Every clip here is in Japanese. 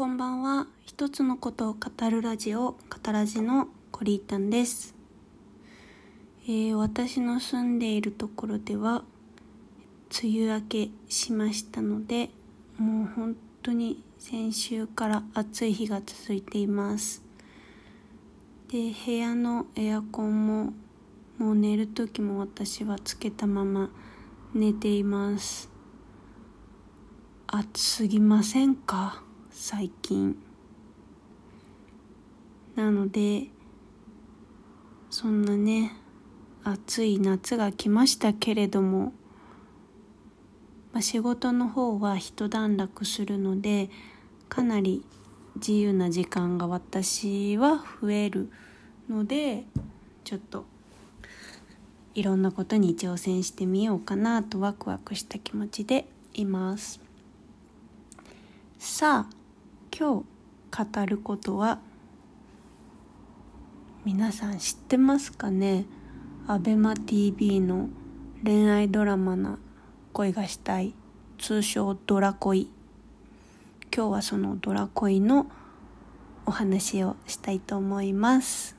こんばんは。一つのことを語るラジオ語ラジのコリータンです、えー私の住んでいるところでは梅雨明けしましたのでもう本当に先週から暑い日が続いています。で部屋のエアコンももう寝る時も私はつけたまま寝ています。暑すぎませんか？最近。なのでそんなね暑い夏が来ましたけれども、まあ、仕事の方は一段落するのでかなり自由な時間が私は増えるのでちょっといろんなことに挑戦してみようかなとワクワクした気持ちでいます。さあ今日語ることは皆さん知ってますかね？アベマ t v の恋愛ドラマな恋がしたい通称ドラ恋。今日はそのドラ恋のお話をしたいと思います。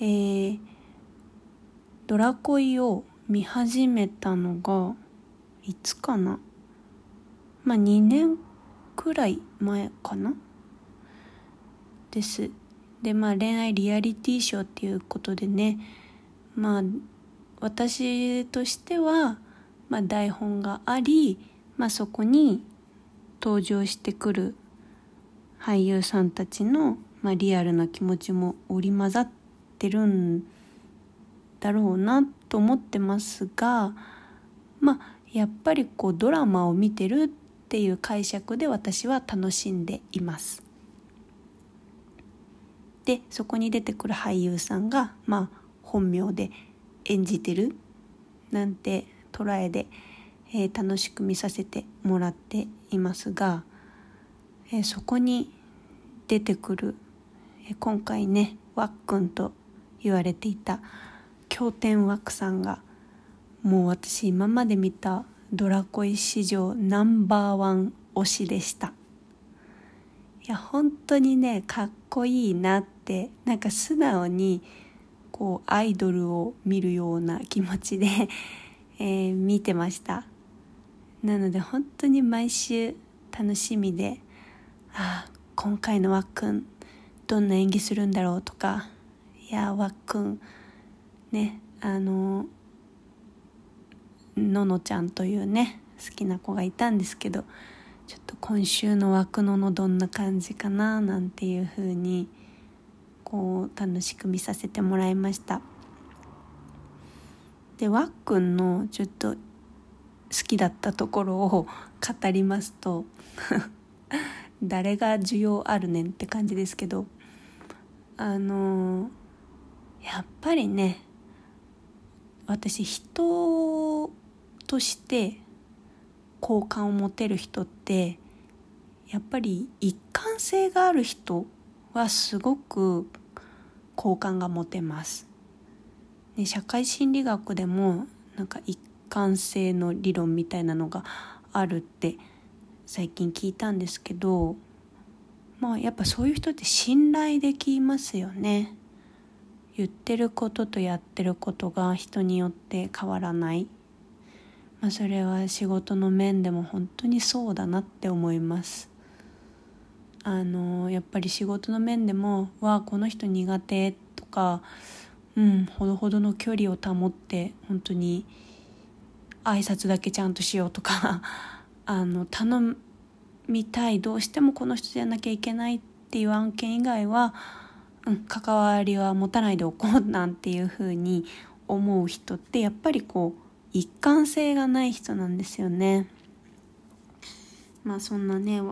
えー、ドラ恋を見始めたのがいつかな？まあ2年くらい前かな？です。でまあ恋愛リアリティショーっていうことでねまあ私としては、まあ、台本があり、まあ、そこに登場してくる俳優さんたちの、まあ、リアルな気持ちも織り交ざってるんだろうなと思ってますがまあやっぱりこうドラマを見てるってっていう解釈で私は楽しんでいます。でそこに出てくる俳優さんがまあ本名で演じてるなんて捉えで、えー楽しく見させてもらっていますが、えーそこに出てくる、えー今回ねわっくんと言われていた経典ワックさんがもう私今まで見たドラ恋史上ナンバーワン推しでした。いや本当にねかっこいいなってなんか素直にこうアイドルを見るような気持ちで、えー見てました。なので本当に毎週楽しみでああ今回のわっくんどんな演技するんだろうとかいやわっくんねあのののちゃんというね好きな子がいたんですけどちょっと今週の枠ののどんな感じかななんていう風にこう楽しく見させてもらいました。でわっくんのちょっと好きだったところを 語りますと 誰が需要あるねんって感じですけどあのやっぱりね私人として好感を持てる人ってやっぱり一貫性がある人はすごく好感が持てます。ね、社会心理学でもなんか一貫性の理論みたいなのがあるって最近聞いたんですけどまあやっぱそういう人って信頼できますよね。言ってることとやってることが人によって変わらない、まあ、それは仕事の面でも本当にそうだなって思います。あのやっぱり仕事の面でも「わあこの人苦手」とかうんほどほどの距離を保って本当に挨拶だけちゃんとしようとか あの頼みたいどうしてもこの人じゃなきゃいけないっていう案件以外はうん、関わりは持たないでおこうなんていうふうに思う人ってやっぱりこう一貫性がない人なんですよね。まあそんなね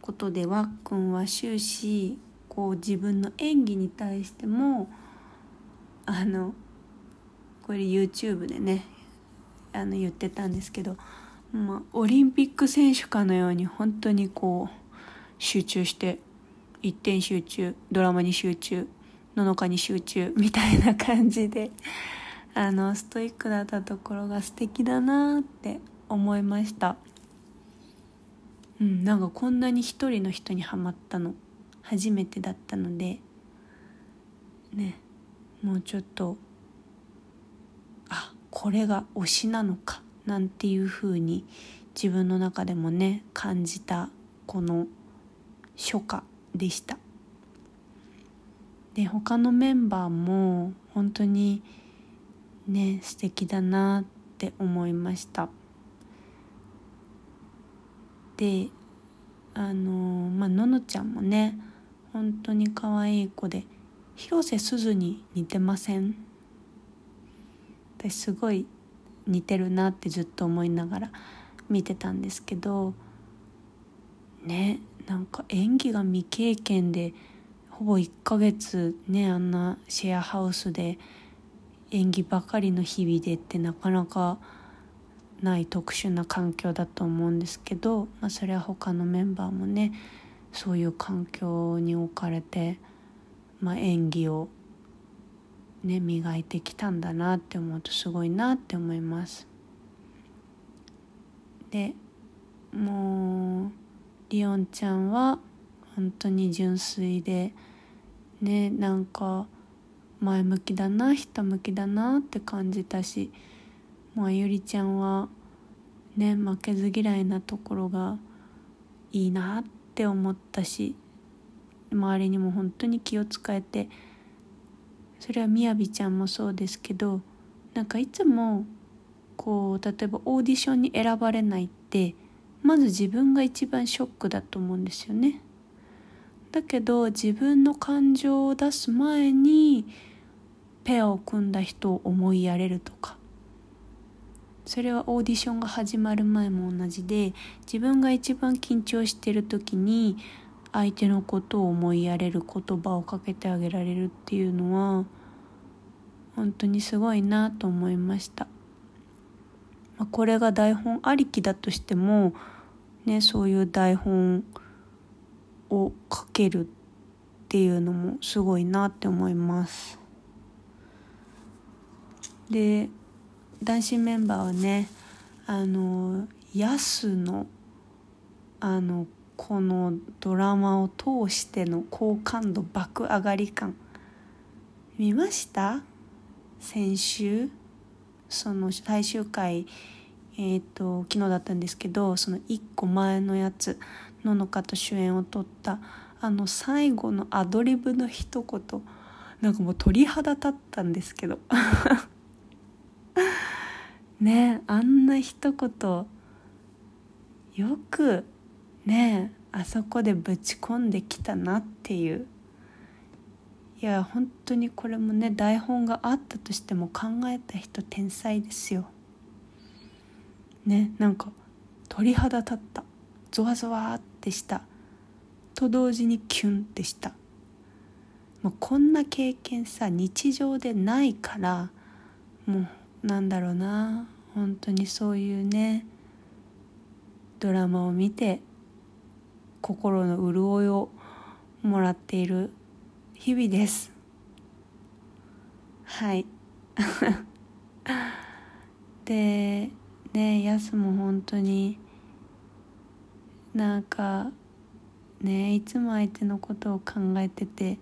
ことでわっくんは終始こう自分の演技に対してもあのこれ YouTube でねあの言ってたんですけど、まあ、オリンピック選手かのように本当にこう集中して一点集中ドラマに集中ののかに集中みたいな感じであのストイックだったところが素敵だなって思いました。うんなんかこんなに一人の人にはまったの初めてだったのでねもうちょっとあこれが推しなのかなんていうふうに自分の中でもね感じたこの初夏でした。で他のメンバーも本当にね素敵だなって思いました。であのまあののちゃんもね本当に可愛い子で広瀬すずに似てません？私すごい似てるなってずっと思いながら見てたんですけどねなんか演技が未経験でほぼ1ヶ月ねあんなシェアハウスで演技ばかりの日々でってなかなかない特殊な環境だと思うんですけど、まあ、それは他のメンバーもねそういう環境に置かれて、まあ、演技を、ね、磨いてきたんだなって思うとすごいなって思います。でもうリオンちゃんは本当に純粋でねなんか前向きだなひたむきだなって感じたしもうあゆりちゃんはね負けず嫌いなところがいいなって思ったし周りにも本当に気を使えてそれはみやびちゃんもそうですけどなんかいつもこう例えばオーディションに選ばれないってまず自分が一番ショックだと思うんですよね。だけど自分の感情を出す前にペアを組んだ人を思いやれるとかそれはオーディションが始まる前も同じで自分が一番緊張してる時に相手のことを思いやれる言葉をかけてあげられるっていうのは本当にすごいなと思いました。ま、これが台本ありきだとしても、ね、そういう台本を書けるっていうのもすごいなって思います。で男子メンバーはねあのヤスのあのこのドラマを通しての好感度爆上がり感。見ました？先週？その最終回えっ、ー、と昨日だったんですけどその1個前のやつ。ののかと主演を取ったあの最後のアドリブの一言。なんかもう鳥肌立ったんですけど。ねあんな一言よくねあそこでぶち込んできたなっていう。いや本当にこれもね台本があったとしても考えた人天才ですよ。ねなんか鳥肌立った。ゾワゾワってした。と同時にキュンってした。もうこんな経験さ日常でないからもうなんだろうな。本当にそういうねドラマを見て心の潤いをもらっている日々です。はい。でねやすも本当になんかねいつも相手のことを考えてて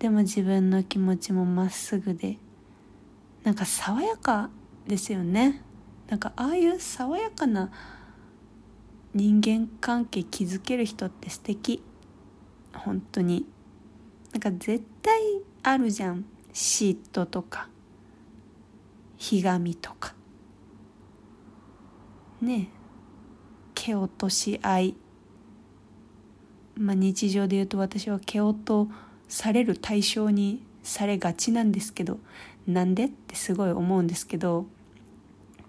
でも自分の気持ちもまっすぐでなんか爽やかですよね。なんかああいう爽やかな人間関係築ける人って素敵。本当に。なんか絶対あるじゃん。嫉妬とか。ひがみとか。ね。蹴落とし合い。まあ日常で言うと私は蹴落とされる対象にされがちなんですけどなんでってすごい思うんですけど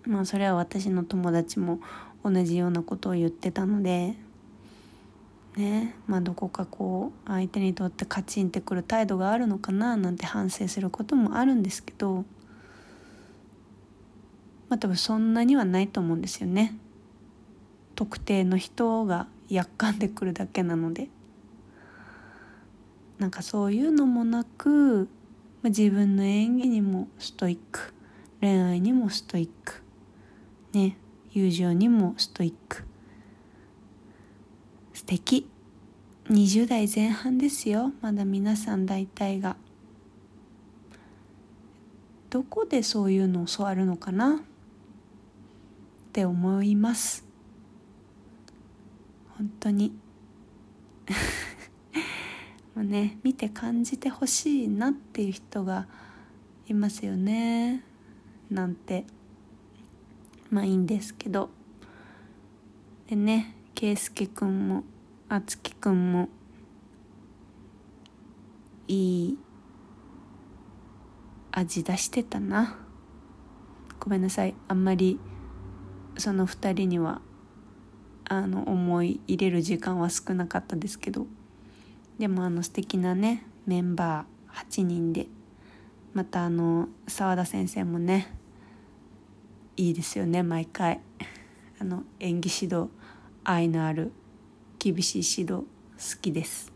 まあそれは私の友達も同じようなことを言ってたのでねまあどこかこう相手にとってカチンってくる態度があるのかななんて反省することもあるんですけどまあ多分そんなにはないと思うんですよね。特定の人がやっかんでくるだけなのでなんかそういうのもなく、自分の演技にもストイック恋愛にもストイックね友情にもストイック素敵。20代前半ですよ。まだ皆さん大体が。どこでそういうのを教わるのかなって思います。本当に。もうね見て感じてほしいなっていう人がいますよね。なんて。まあいいんですけど。でね圭佑くんもあつきくんもいい味出してたな。ごめんなさい。あんまりその2人にはあの思い入れる時間は少なかったですけど。でもあの素敵なねメンバー8人でまたあの澤田先生もねいいですよね毎回。あの演技指導愛のある厳しい指導好きです。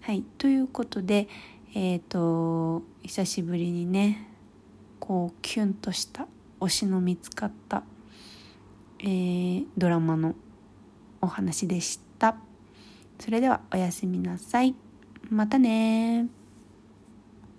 はいということでえっ、ー、と久しぶりにねこうキュンとした推しの見つかった、えー、ドラマのお話でした。それではおやすみなさい。またね